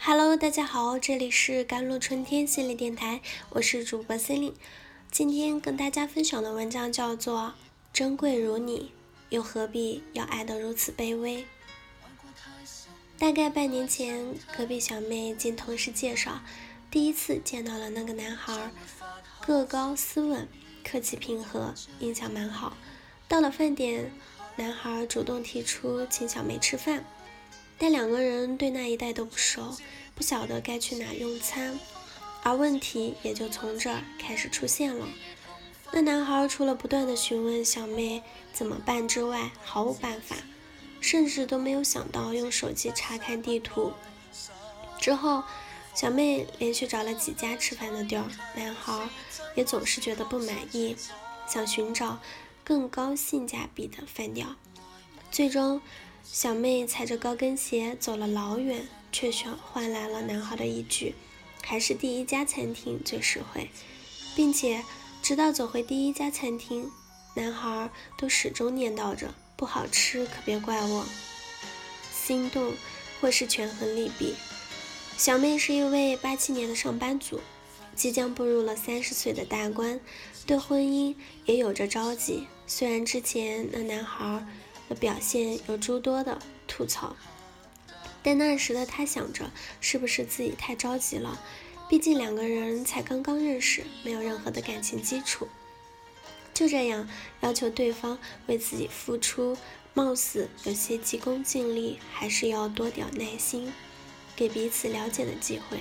Hello，大家好，这里是甘露春天心理电台，我是主播 c e l i n e 今天跟大家分享的文章叫做《珍贵如你，又何必要爱得如此卑微》。大概半年前，隔壁小妹经同事介绍，第一次见到了那个男孩，个高斯文，客气平和，印象蛮好。到了饭点，男孩主动提出请小妹吃饭。但两个人对那一带都不熟，不晓得该去哪用餐，而问题也就从这儿开始出现了。那男孩除了不断的询问小妹怎么办之外，毫无办法，甚至都没有想到用手机查看地图。之后，小妹连续找了几家吃饭的地儿，男孩也总是觉得不满意，想寻找更高性价比的饭店，最终。小妹踩着高跟鞋走了老远，却却换来了男孩的一句：“还是第一家餐厅最实惠。”并且直到走回第一家餐厅，男孩都始终念叨着：“不好吃可别怪我。”心动或是权衡利弊。小妹是一位八七年的上班族，即将步入了三十岁的大关，对婚姻也有着着急。虽然之前那男孩。的表现有诸多的吐槽，但那时的他想着，是不是自己太着急了？毕竟两个人才刚刚认识，没有任何的感情基础，就这样要求对方为自己付出，貌似有些急功近利，还是要多点耐心，给彼此了解的机会。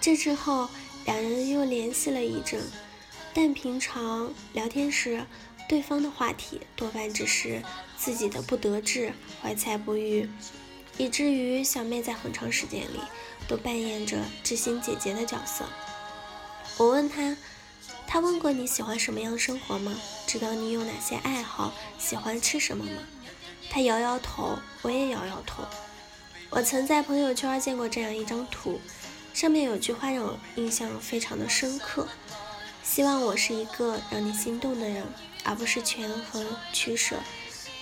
这之后，两人又联系了一阵，但平常聊天时。对方的话题多半只是自己的不得志、怀才不遇，以至于小妹在很长时间里都扮演着知心姐姐的角色。我问她，她问过你喜欢什么样生活吗？知道你有哪些爱好，喜欢吃什么吗？她摇摇头，我也摇摇头。我曾在朋友圈见过这样一张图，上面有句话让我印象非常的深刻：希望我是一个让你心动的人。而不是权衡取舍、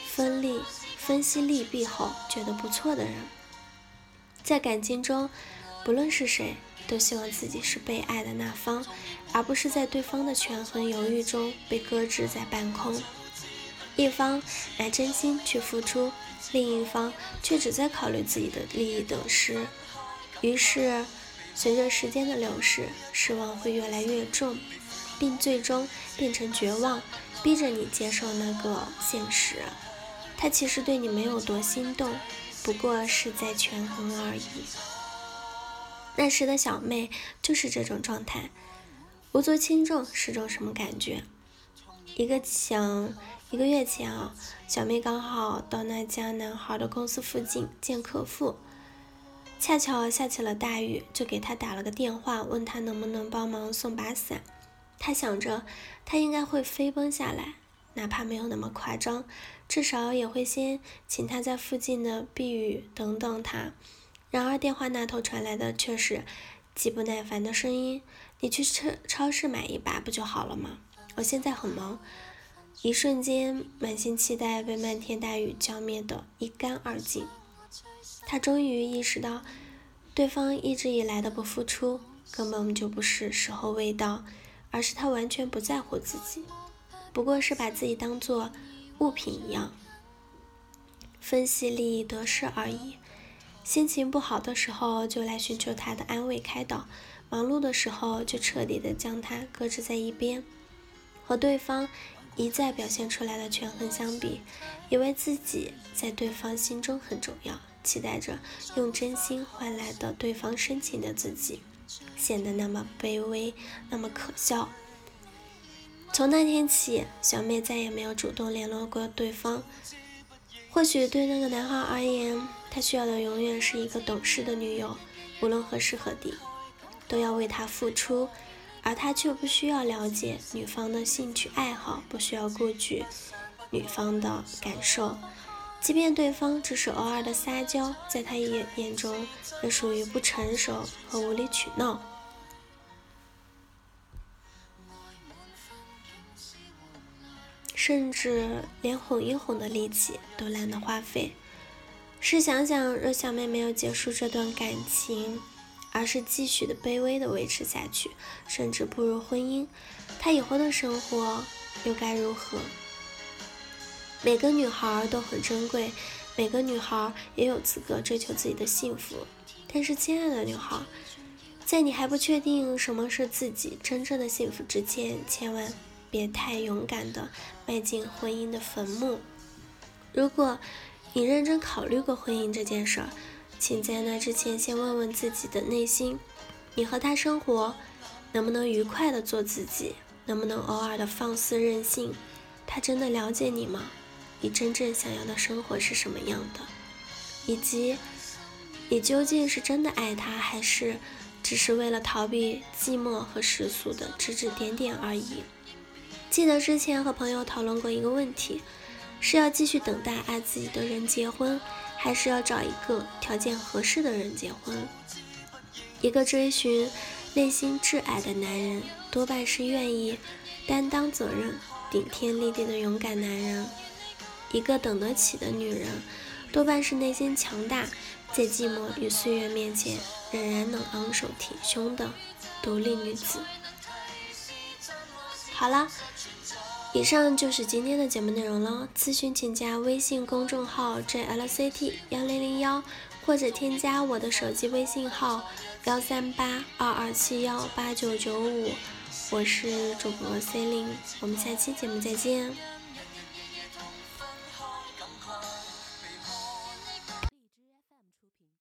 分利、分析利弊后觉得不错的人，在感情中，不论是谁，都希望自己是被爱的那方，而不是在对方的权衡犹豫中被搁置在半空。一方拿真心去付出，另一方却只在考虑自己的利益得失，于是随着时间的流逝，失望会越来越重，并最终变成绝望。逼着你接受那个现实，他其实对你没有多心动，不过是在权衡而已。那时的小妹就是这种状态，无足轻重是种什么感觉？一个想一个月前啊，小妹刚好到那家男孩的公司附近见客户，恰巧下起了大雨，就给他打了个电话，问他能不能帮忙送把伞。他想着，他应该会飞奔下来，哪怕没有那么夸张，至少也会先请他在附近的避雨等等他。然而电话那头传来的却是极不耐烦的声音：“你去超超市买一把不就好了吗？我现在很忙。”一瞬间，满心期待被漫天大雨浇灭的一干二净。他终于意识到，对方一直以来的不付出，根本就不是时候未到。而是他完全不在乎自己，不过是把自己当做物品一样，分析利益得失而已。心情不好的时候就来寻求他的安慰开导，忙碌的时候就彻底的将他搁置在一边。和对方一再表现出来的权衡相比，以为自己在对方心中很重要，期待着用真心换来的对方深情的自己。显得那么卑微，那么可笑。从那天起，小妹再也没有主动联络过对方。或许对那个男孩而言，他需要的永远是一个懂事的女友，无论何时何地，都要为他付出，而他却不需要了解女方的兴趣爱好，不需要顾及女方的感受。即便对方只是偶尔的撒娇，在他眼眼中也属于不成熟和无理取闹，甚至连哄一哄的力气都懒得花费。试想想，若小妹没有结束这段感情，而是继续的卑微的维持下去，甚至步入婚姻，她以后的生活又该如何？每个女孩都很珍贵，每个女孩也有资格追求自己的幸福。但是，亲爱的女孩，在你还不确定什么是自己真正的幸福之前，千万别太勇敢的迈进婚姻的坟墓。如果你认真考虑过婚姻这件事儿，请在那之前先问问自己的内心：你和他生活能不能愉快的做自己？能不能偶尔的放肆任性？他真的了解你吗？你真正想要的生活是什么样的？以及你究竟是真的爱他，还是只是为了逃避寂寞和世俗的指指点点而已？记得之前和朋友讨论过一个问题：是要继续等待爱自己的人结婚，还是要找一个条件合适的人结婚？一个追寻内心挚爱的男人，多半是愿意担当责任、顶天立地的勇敢男人。一个等得起的女人，多半是内心强大，在寂寞与岁月面前仍然能昂首挺胸的独立女子。好了，以上就是今天的节目内容了。咨询请加微信公众号 jlct 幺零零幺，或者添加我的手机微信号幺三八二二七幺八九九五。我是主播 C 琳，我们下期节目再见。